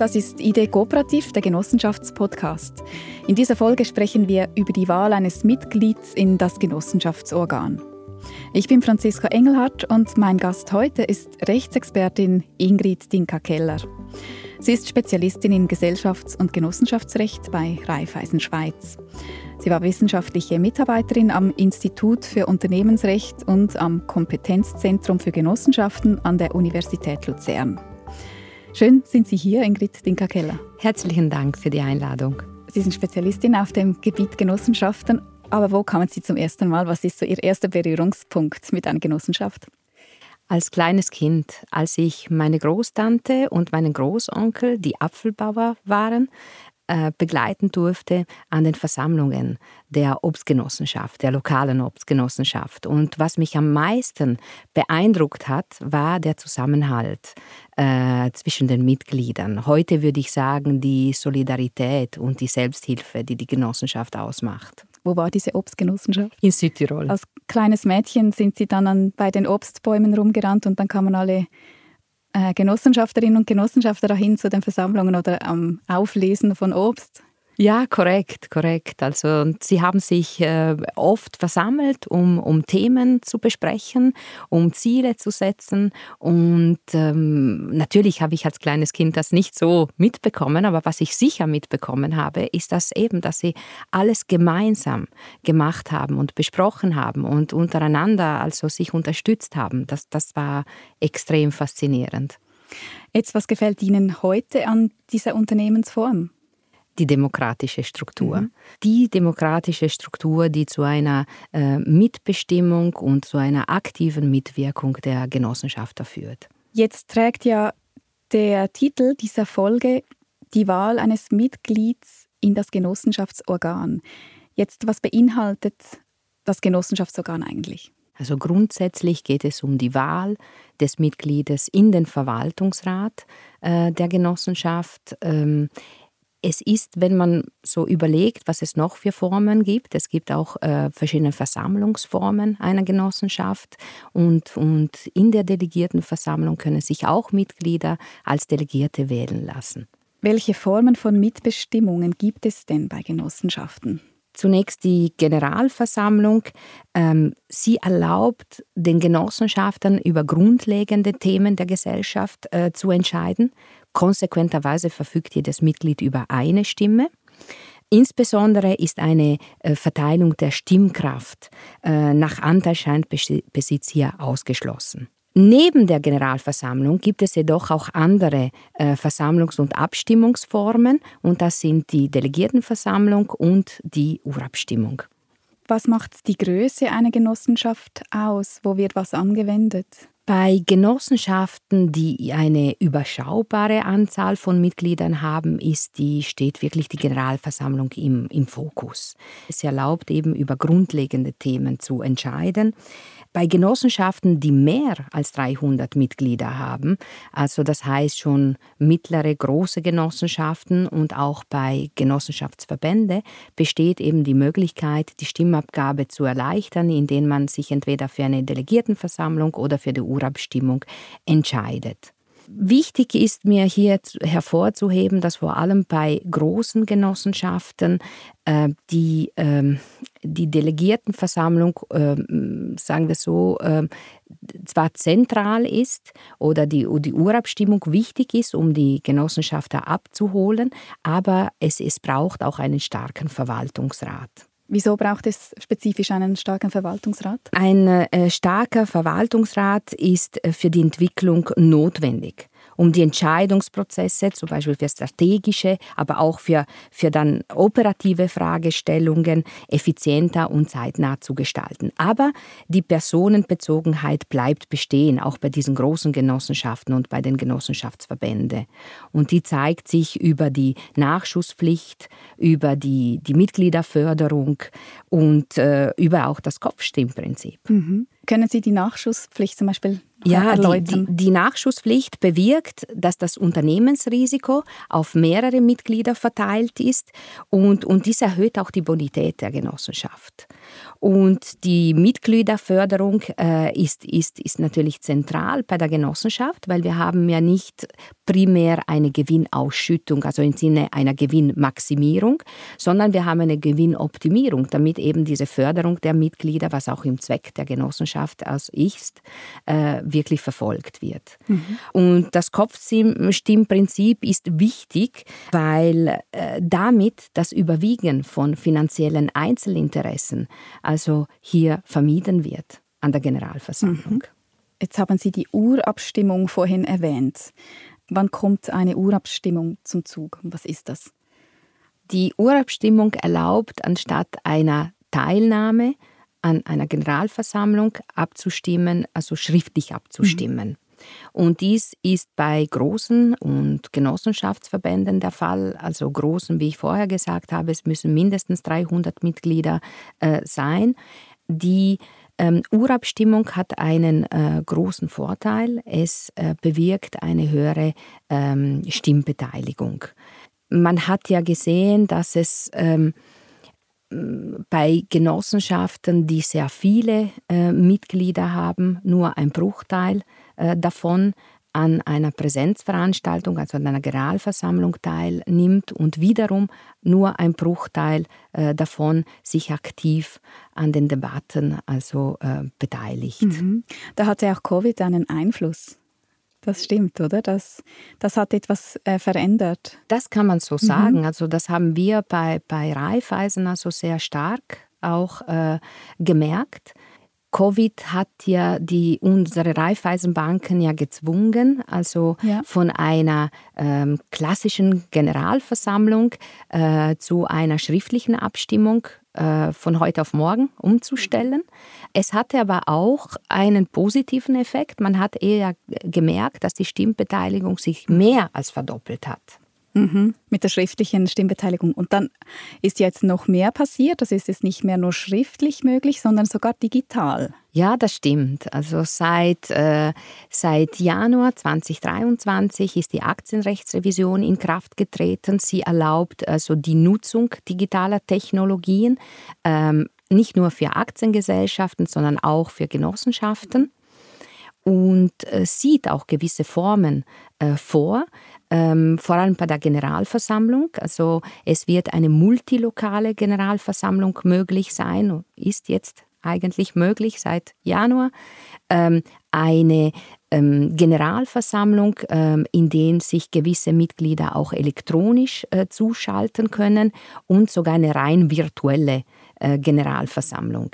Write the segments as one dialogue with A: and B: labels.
A: das ist Idee Kooperativ, der Genossenschaftspodcast. In dieser Folge sprechen wir über die Wahl eines Mitglieds in das Genossenschaftsorgan. Ich bin Franziska Engelhardt und mein Gast heute ist Rechtsexpertin Ingrid Dinka-Keller. Sie ist Spezialistin in Gesellschafts- und Genossenschaftsrecht bei Raiffeisen Schweiz. Sie war wissenschaftliche Mitarbeiterin am Institut für Unternehmensrecht und am Kompetenzzentrum für Genossenschaften an der Universität Luzern. Schön sind Sie hier, Ingrid Dinka-Keller.
B: Herzlichen Dank für die Einladung.
A: Sie sind Spezialistin auf dem Gebiet Genossenschaften. Aber wo kamen Sie zum ersten Mal? Was ist so Ihr erster Berührungspunkt mit einer Genossenschaft?
B: Als kleines Kind, als ich meine Großtante und meinen Großonkel, die Apfelbauer waren, äh, begleiten durfte an den Versammlungen der Obstgenossenschaft, der lokalen Obstgenossenschaft. Und was mich am meisten beeindruckt hat, war der Zusammenhalt äh, zwischen den Mitgliedern. Heute würde ich sagen, die Solidarität und die Selbsthilfe, die die Genossenschaft ausmacht.
A: Wo war diese Obstgenossenschaft?
B: In Südtirol.
A: Als kleines Mädchen sind Sie dann an, bei den Obstbäumen rumgerannt und dann kamen alle Genossenschafterinnen und Genossenschafter dahin zu den Versammlungen oder am Auflesen von Obst?
B: Ja, korrekt, korrekt. Also sie haben sich äh, oft versammelt, um, um Themen zu besprechen, um Ziele zu setzen. Und ähm, natürlich habe ich als kleines Kind das nicht so mitbekommen, aber was ich sicher mitbekommen habe, ist das eben, dass sie alles gemeinsam gemacht haben und besprochen haben und untereinander also sich unterstützt haben. Das, das war extrem faszinierend.
A: Jetzt, was gefällt Ihnen heute an dieser Unternehmensform?
B: Die demokratische Struktur. Mhm. Die demokratische Struktur, die zu einer äh, Mitbestimmung und zu einer aktiven Mitwirkung der Genossenschafter führt.
A: Jetzt trägt ja der Titel dieser Folge die Wahl eines Mitglieds in das Genossenschaftsorgan. Jetzt, was beinhaltet das Genossenschaftsorgan eigentlich?
B: Also grundsätzlich geht es um die Wahl des Mitgliedes in den Verwaltungsrat äh, der Genossenschaft. Ähm, es ist, wenn man so überlegt, was es noch für Formen gibt, es gibt auch äh, verschiedene Versammlungsformen einer Genossenschaft und, und in der Delegiertenversammlung können sich auch Mitglieder als Delegierte wählen lassen.
A: Welche Formen von Mitbestimmungen gibt es denn bei Genossenschaften?
B: Zunächst die Generalversammlung. Ähm, sie erlaubt den Genossenschaftern über grundlegende Themen der Gesellschaft äh, zu entscheiden. Konsequenterweise verfügt jedes Mitglied über eine Stimme. Insbesondere ist eine äh, Verteilung der Stimmkraft äh, nach Anteilscheinbesitz hier ausgeschlossen. Neben der Generalversammlung gibt es jedoch auch andere äh, Versammlungs- und Abstimmungsformen und das sind die Delegiertenversammlung und die Urabstimmung.
A: Was macht die Größe einer Genossenschaft aus? Wo wird was angewendet?
B: Bei Genossenschaften, die eine überschaubare Anzahl von Mitgliedern haben, ist die, steht wirklich die Generalversammlung im, im Fokus. Es erlaubt eben über grundlegende Themen zu entscheiden. Bei Genossenschaften, die mehr als 300 Mitglieder haben, also das heißt schon mittlere, große Genossenschaften und auch bei Genossenschaftsverbände, besteht eben die Möglichkeit, die Stimmabgabe zu erleichtern, indem man sich entweder für eine Delegiertenversammlung oder für die Urabstimmung entscheidet. Wichtig ist mir hier hervorzuheben, dass vor allem bei großen Genossenschaften äh, die, äh, die Delegiertenversammlung, äh, sagen wir so, ähm, zwar zentral ist oder die, die Urabstimmung wichtig ist, um die Genossenschafter abzuholen, aber es, es braucht auch einen starken Verwaltungsrat.
A: Wieso braucht es spezifisch einen starken Verwaltungsrat?
B: Ein äh, starker Verwaltungsrat ist äh, für die Entwicklung notwendig um die Entscheidungsprozesse, zum Beispiel für strategische, aber auch für, für dann operative Fragestellungen effizienter und zeitnah zu gestalten. Aber die Personenbezogenheit bleibt bestehen, auch bei diesen großen Genossenschaften und bei den Genossenschaftsverbänden. Und die zeigt sich über die Nachschusspflicht, über die, die Mitgliederförderung und äh, über auch das Kopfstimmprinzip.
A: Mhm. Können Sie die Nachschusspflicht zum Beispiel
B: ja, die, die, die, Nachschusspflicht bewirkt, dass das Unternehmensrisiko auf mehrere Mitglieder verteilt ist und, und dies erhöht auch die Bonität der Genossenschaft. Und die Mitgliederförderung äh, ist, ist, ist natürlich zentral bei der Genossenschaft, weil wir haben ja nicht primär eine Gewinnausschüttung, also im Sinne einer Gewinnmaximierung, sondern wir haben eine Gewinnoptimierung, damit eben diese Förderung der Mitglieder, was auch im Zweck der Genossenschaft als ist, äh, wirklich verfolgt wird. Mhm. Und das Kopfstimmprinzip ist wichtig, weil äh, damit das Überwiegen von finanziellen Einzelinteressen, also hier vermieden wird an der Generalversammlung. Mhm.
A: Jetzt haben Sie die Urabstimmung vorhin erwähnt. Wann kommt eine Urabstimmung zum Zug was ist das?
B: Die Urabstimmung erlaubt, anstatt einer Teilnahme an einer Generalversammlung abzustimmen, also schriftlich abzustimmen. Mhm. Und dies ist bei großen und Genossenschaftsverbänden der Fall. Also großen, wie ich vorher gesagt habe, es müssen mindestens 300 Mitglieder äh, sein. Die ähm, Urabstimmung hat einen äh, großen Vorteil. Es äh, bewirkt eine höhere ähm, Stimmbeteiligung. Man hat ja gesehen, dass es ähm, bei Genossenschaften, die sehr viele äh, Mitglieder haben, nur ein Bruchteil äh, davon an einer Präsenzveranstaltung, also an einer Generalversammlung teilnimmt und wiederum nur ein Bruchteil äh, davon sich aktiv an den Debatten also äh, beteiligt. Mhm.
A: Da hatte auch Covid einen Einfluss. Das stimmt, oder? Das, das hat etwas äh, verändert.
B: Das kann man so mhm. sagen. Also das haben wir bei, bei Raiffeisen also sehr stark auch äh, gemerkt. Covid hat ja die, unsere Raiffeisenbanken ja gezwungen, also ja. von einer ähm, klassischen Generalversammlung äh, zu einer schriftlichen Abstimmung äh, von heute auf morgen umzustellen. Es hatte aber auch einen positiven Effekt. Man hat eher gemerkt, dass die Stimmbeteiligung sich mehr als verdoppelt hat.
A: Mhm, mit der schriftlichen Stimmbeteiligung. Und dann ist jetzt noch mehr passiert. Das ist jetzt nicht mehr nur schriftlich möglich, sondern sogar digital.
B: Ja, das stimmt. Also seit, äh, seit Januar 2023 ist die Aktienrechtsrevision in Kraft getreten. Sie erlaubt also die Nutzung digitaler Technologien, ähm, nicht nur für Aktiengesellschaften, sondern auch für Genossenschaften und äh, sieht auch gewisse Formen äh, vor, ähm, vor allem bei der Generalversammlung. Also es wird eine multilokale Generalversammlung möglich sein, ist jetzt eigentlich möglich seit Januar, ähm, eine ähm, Generalversammlung, ähm, in der sich gewisse Mitglieder auch elektronisch äh, zuschalten können und sogar eine rein virtuelle äh, Generalversammlung.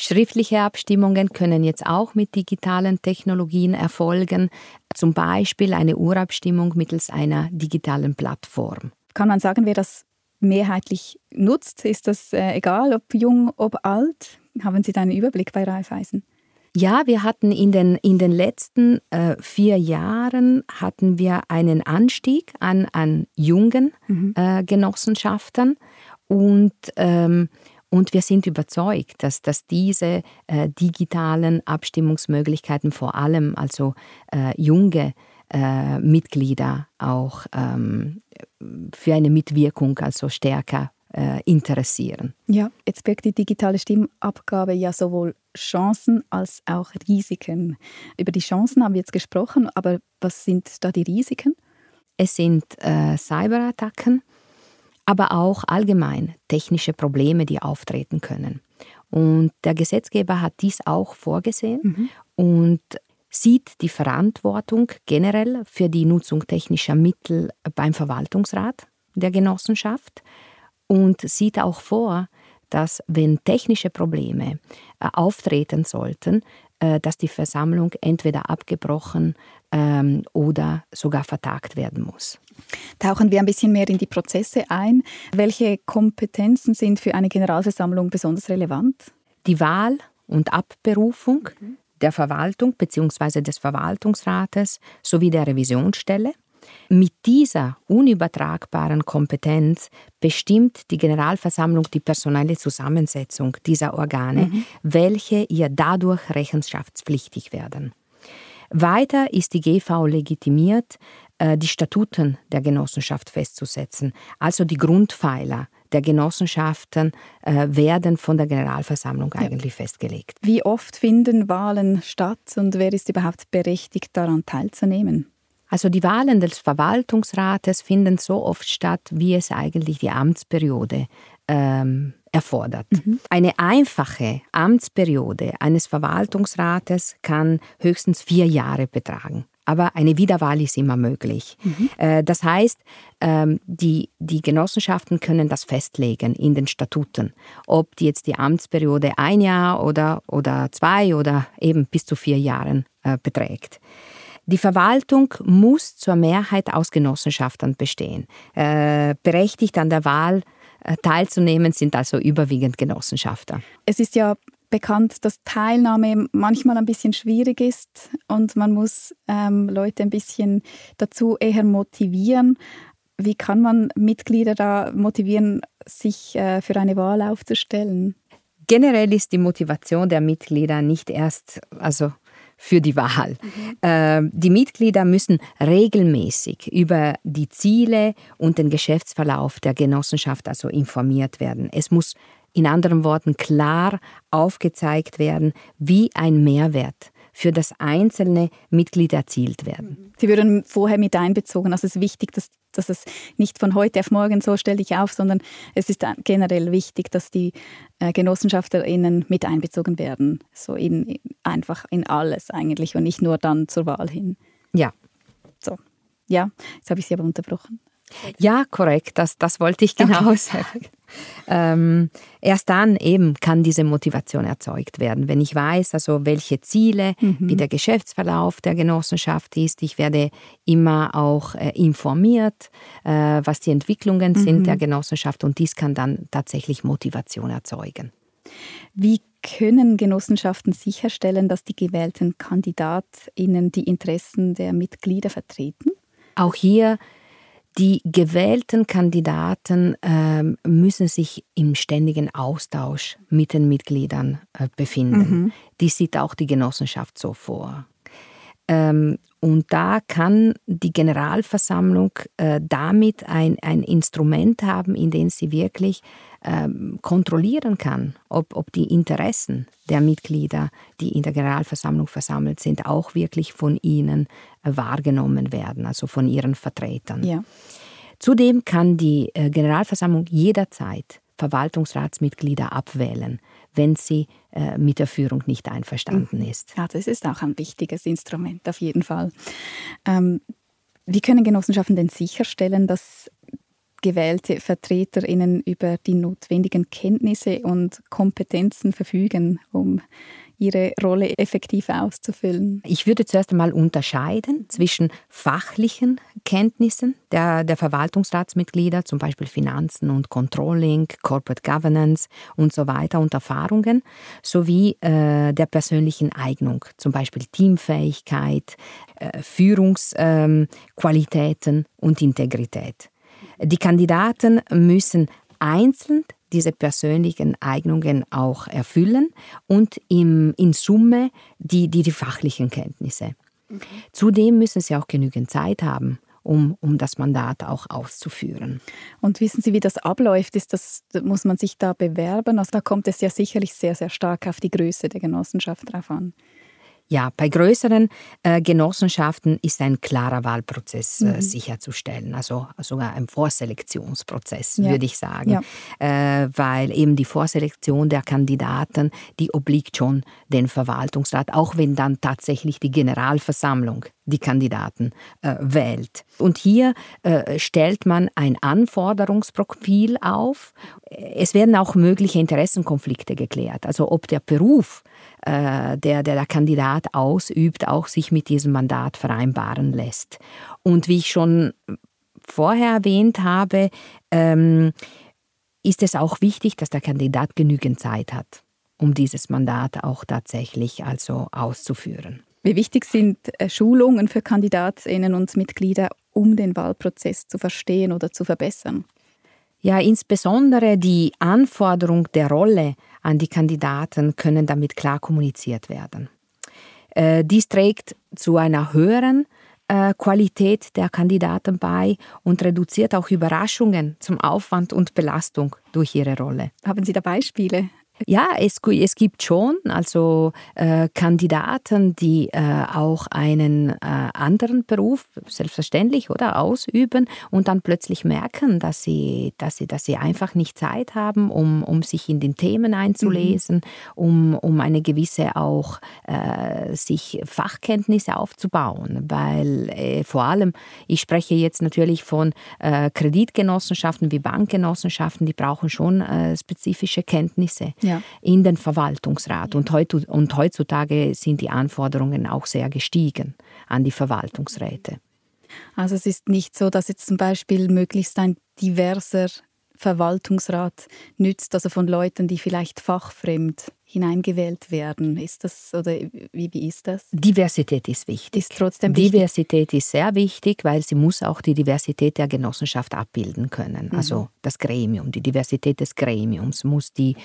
B: Schriftliche Abstimmungen können jetzt auch mit digitalen Technologien erfolgen, zum Beispiel eine Urabstimmung mittels einer digitalen Plattform.
A: Kann man sagen, wer das mehrheitlich nutzt? Ist das äh, egal, ob jung, ob alt? Haben Sie da einen Überblick bei Raiffeisen?
B: Ja, wir hatten in den, in den letzten äh, vier Jahren hatten wir einen Anstieg an, an jungen mhm. äh, Genossenschaften und ähm, und wir sind überzeugt, dass, dass diese äh, digitalen Abstimmungsmöglichkeiten vor allem also äh, junge äh, Mitglieder auch ähm, für eine Mitwirkung also stärker äh, interessieren.
A: Ja, jetzt birgt die digitale Stimmabgabe ja sowohl Chancen als auch Risiken. Über die Chancen haben wir jetzt gesprochen, aber was sind da die Risiken?
B: Es sind äh, Cyberattacken, aber auch allgemein technische Probleme, die auftreten können. Und der Gesetzgeber hat dies auch vorgesehen mhm. und sieht die Verantwortung generell für die Nutzung technischer Mittel beim Verwaltungsrat der Genossenschaft und sieht auch vor, dass wenn technische Probleme äh, auftreten sollten, dass die Versammlung entweder abgebrochen ähm, oder sogar vertagt werden muss.
A: Tauchen wir ein bisschen mehr in die Prozesse ein. Welche Kompetenzen sind für eine Generalversammlung besonders relevant?
B: Die Wahl und Abberufung mhm. der Verwaltung bzw. des Verwaltungsrates sowie der Revisionsstelle. Mit dieser unübertragbaren Kompetenz bestimmt die Generalversammlung die personelle Zusammensetzung dieser Organe, mhm. welche ihr dadurch rechenschaftspflichtig werden. Weiter ist die GV legitimiert, äh, die Statuten der Genossenschaft festzusetzen, also die Grundpfeiler der Genossenschaften äh, werden von der Generalversammlung ja. eigentlich festgelegt.
A: Wie oft finden Wahlen statt und wer ist überhaupt berechtigt, daran teilzunehmen?
B: Also die Wahlen des Verwaltungsrates finden so oft statt, wie es eigentlich die Amtsperiode ähm, erfordert. Mhm. Eine einfache Amtsperiode eines Verwaltungsrates kann höchstens vier Jahre betragen. Aber eine Wiederwahl ist immer möglich. Mhm. Äh, das heißt, ähm, die, die Genossenschaften können das festlegen in den Statuten, ob die jetzt die Amtsperiode ein Jahr oder, oder zwei oder eben bis zu vier Jahren äh, beträgt. Die Verwaltung muss zur Mehrheit aus Genossenschaften bestehen. Äh, berechtigt an der Wahl äh, teilzunehmen sind also überwiegend Genossenschafter.
A: Es ist ja bekannt, dass Teilnahme manchmal ein bisschen schwierig ist und man muss ähm, Leute ein bisschen dazu eher motivieren. Wie kann man Mitglieder da motivieren, sich äh, für eine Wahl aufzustellen?
B: Generell ist die Motivation der Mitglieder nicht erst, also für die Wahl. Mhm. die Mitglieder müssen regelmäßig über die Ziele und den Geschäftsverlauf der Genossenschaft also informiert werden. Es muss in anderen Worten klar aufgezeigt werden, wie ein Mehrwert für das einzelne Mitglied erzielt werden.
A: Sie würden vorher mit einbezogen. Also es ist wichtig, dass, dass es nicht von heute auf morgen so stelle ich auf, sondern es ist generell wichtig, dass die äh, GenossenschaftlerInnen mit einbezogen werden. So in, einfach in alles eigentlich und nicht nur dann zur Wahl hin.
B: Ja.
A: So. Ja, jetzt habe ich Sie aber unterbrochen.
B: Ja, korrekt, das, das wollte ich genau sagen. Ähm, erst dann eben kann diese Motivation erzeugt werden. Wenn ich weiß, also welche Ziele, mhm. wie der Geschäftsverlauf der Genossenschaft ist, ich werde immer auch äh, informiert, äh, was die Entwicklungen mhm. sind der Genossenschaft und dies kann dann tatsächlich Motivation erzeugen.
A: Wie können Genossenschaften sicherstellen, dass die gewählten KandidatInnen die Interessen der Mitglieder vertreten?
B: Auch hier die gewählten Kandidaten äh, müssen sich im ständigen Austausch mit den Mitgliedern äh, befinden. Mhm. Die sieht auch die Genossenschaft so vor. Ähm, und da kann die Generalversammlung äh, damit ein, ein Instrument haben, in dem sie wirklich ähm, kontrollieren kann, ob, ob die Interessen der Mitglieder, die in der Generalversammlung versammelt sind, auch wirklich von ihnen äh, wahrgenommen werden, also von ihren Vertretern. Ja. Zudem kann die äh, Generalversammlung jederzeit Verwaltungsratsmitglieder abwählen, wenn sie äh, mit der Führung nicht einverstanden mhm. ist.
A: Ja, das ist auch ein wichtiges Instrument, auf jeden Fall. Ähm, wie können Genossenschaften denn sicherstellen, dass gewählte VertreterInnen über die notwendigen Kenntnisse und Kompetenzen verfügen, um ihre Rolle effektiv auszufüllen?
B: Ich würde zuerst einmal unterscheiden zwischen fachlichen Kenntnissen der, der Verwaltungsratsmitglieder, zum Beispiel Finanzen und Controlling, Corporate Governance und so weiter und Erfahrungen, sowie äh, der persönlichen Eignung, zum Beispiel Teamfähigkeit, äh, Führungsqualitäten ähm, und Integrität. Die Kandidaten müssen einzeln diese persönlichen Eignungen auch erfüllen und im, in Summe die, die, die fachlichen Kenntnisse. Okay. Zudem müssen sie auch genügend Zeit haben, um, um das Mandat auch auszuführen.
A: Und wissen Sie, wie das abläuft? Ist das, muss man sich da bewerben? Also da kommt es ja sicherlich sehr, sehr stark auf die Größe der Genossenschaft drauf an.
B: Ja, bei größeren äh, Genossenschaften ist ein klarer Wahlprozess äh, mhm. sicherzustellen, also sogar ein Vorselektionsprozess, ja. würde ich sagen, ja. äh, weil eben die Vorselektion der Kandidaten, die obliegt schon den Verwaltungsrat, auch wenn dann tatsächlich die Generalversammlung die Kandidaten äh, wählt. Und hier äh, stellt man ein Anforderungsprofil auf. Es werden auch mögliche Interessenkonflikte geklärt, also ob der Beruf der, der der Kandidat ausübt, auch sich mit diesem Mandat vereinbaren lässt. Und wie ich schon vorher erwähnt habe, ähm, ist es auch wichtig, dass der Kandidat genügend Zeit hat, um dieses Mandat auch tatsächlich also auszuführen.
A: Wie wichtig sind äh, Schulungen für Kandidatinnen und Mitglieder, um den Wahlprozess zu verstehen oder zu verbessern?
B: Ja, insbesondere die Anforderung der Rolle an die Kandidaten können damit klar kommuniziert werden. Äh, dies trägt zu einer höheren äh, Qualität der Kandidaten bei und reduziert auch Überraschungen zum Aufwand und Belastung durch ihre Rolle.
A: Haben Sie da Beispiele?
B: Ja, es, es gibt schon also äh, Kandidaten, die äh, auch einen äh, anderen Beruf selbstverständlich oder ausüben und dann plötzlich merken, dass sie, dass sie, dass sie einfach nicht Zeit haben, um, um sich in den Themen einzulesen, mhm. um, um eine gewisse auch äh, sich Fachkenntnisse aufzubauen, weil äh, vor allem ich spreche jetzt natürlich von äh, Kreditgenossenschaften wie Bankgenossenschaften, die brauchen schon spezifische Kenntnisse. Ja ja. in den Verwaltungsrat. Und, heut, und heutzutage sind die Anforderungen auch sehr gestiegen an die Verwaltungsräte.
A: Also es ist nicht so, dass jetzt zum Beispiel möglichst ein diverser Verwaltungsrat nützt, also von Leuten, die vielleicht fachfremd hineingewählt werden. Ist das oder wie, wie ist das?
B: Diversität ist wichtig.
A: Ist trotzdem
B: wichtig. Diversität ist sehr wichtig, weil sie muss auch die Diversität der Genossenschaft abbilden können. Mhm. Also das Gremium, die Diversität des Gremiums muss die,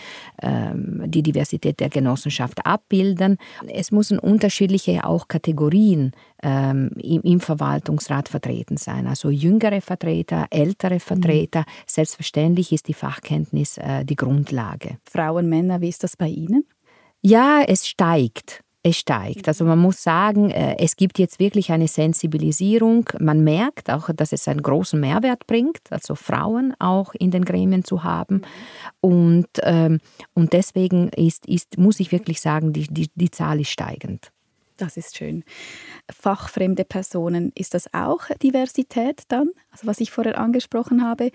B: ähm, die Diversität der Genossenschaft abbilden. Es müssen unterschiedliche auch Kategorien ähm, im, im, Verwaltungsrat vertreten sein. Also jüngere Vertreter, ältere Vertreter. Mhm. Selbstverständlich ist die Fachkenntnis äh, die Grundlage.
A: Frauen, Männer, wie ist das bei Ihnen?
B: Ja, es steigt. Es steigt. Also man muss sagen, äh, es gibt jetzt wirklich eine Sensibilisierung. Man merkt auch, dass es einen großen Mehrwert bringt, also Frauen auch in den Gremien zu haben. Und, ähm, und deswegen ist, ist, muss ich wirklich sagen, die, die, die Zahl ist steigend.
A: Das ist schön. Fachfremde Personen, ist das auch Diversität dann? Also was ich vorher angesprochen habe,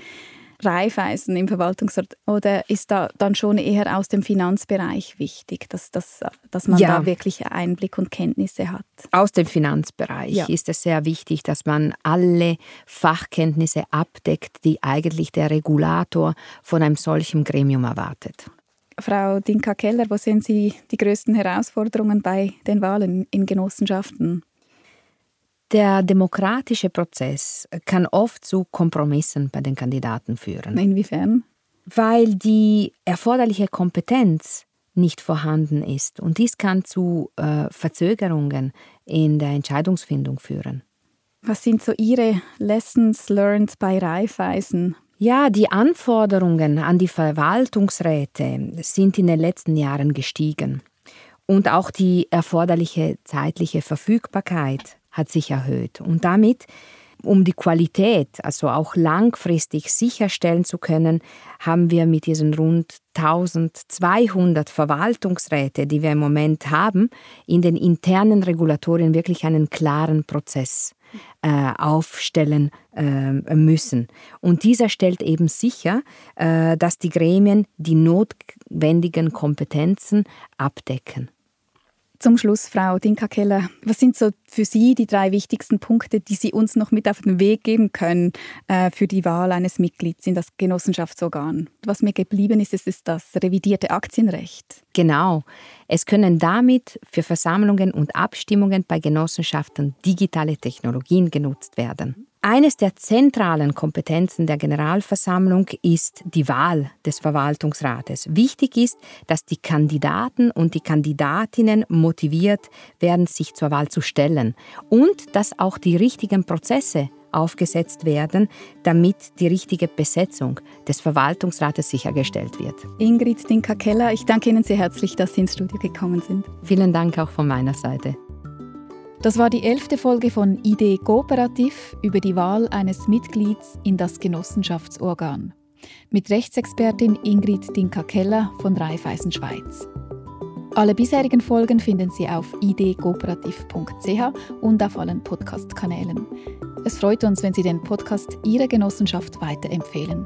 A: Raiffeisen im Verwaltungsrat oder ist da dann schon eher aus dem Finanzbereich wichtig, dass, dass, dass man ja. da wirklich Einblick und Kenntnisse hat?
B: Aus dem Finanzbereich ja. ist es sehr wichtig, dass man alle Fachkenntnisse abdeckt, die eigentlich der Regulator von einem solchen Gremium erwartet.
A: Frau Dinka-Keller, wo sehen Sie die größten Herausforderungen bei den Wahlen in Genossenschaften?
B: Der demokratische Prozess kann oft zu Kompromissen bei den Kandidaten führen.
A: Inwiefern?
B: Weil die erforderliche Kompetenz nicht vorhanden ist. Und dies kann zu äh, Verzögerungen in der Entscheidungsfindung führen.
A: Was sind so Ihre Lessons learned bei Raiffeisen?
B: Ja, die Anforderungen an die Verwaltungsräte sind in den letzten Jahren gestiegen. Und auch die erforderliche zeitliche Verfügbarkeit hat sich erhöht. Und damit, um die Qualität, also auch langfristig sicherstellen zu können, haben wir mit diesen rund 1200 Verwaltungsräte, die wir im Moment haben, in den internen Regulatorien wirklich einen klaren Prozess äh, aufstellen äh, müssen. Und dieser stellt eben sicher, äh, dass die Gremien die notwendigen Kompetenzen abdecken.
A: Zum Schluss, Frau Dinka-Keller, was sind so für Sie die drei wichtigsten Punkte, die Sie uns noch mit auf den Weg geben können äh, für die Wahl eines Mitglieds in das Genossenschaftsorgan? Was mir geblieben ist, ist das revidierte Aktienrecht.
B: Genau. Es können damit für Versammlungen und Abstimmungen bei Genossenschaften digitale Technologien genutzt werden. Eines der zentralen Kompetenzen der Generalversammlung ist die Wahl des Verwaltungsrates. Wichtig ist, dass die Kandidaten und die Kandidatinnen motiviert werden, sich zur Wahl zu stellen und dass auch die richtigen Prozesse aufgesetzt werden, damit die richtige Besetzung des Verwaltungsrates sichergestellt wird.
A: Ingrid Dinka-Keller, ich danke Ihnen sehr herzlich, dass Sie ins Studio gekommen sind.
B: Vielen Dank auch von meiner Seite.
A: Das war die elfte Folge von Idee Kooperativ über die Wahl eines Mitglieds in das Genossenschaftsorgan. Mit Rechtsexpertin Ingrid Dinka-Keller von Raiffeisen Schweiz. Alle bisherigen Folgen finden Sie auf idkooperativ.ch und auf allen Podcast-Kanälen. Es freut uns, wenn Sie den Podcast Ihrer Genossenschaft weiterempfehlen.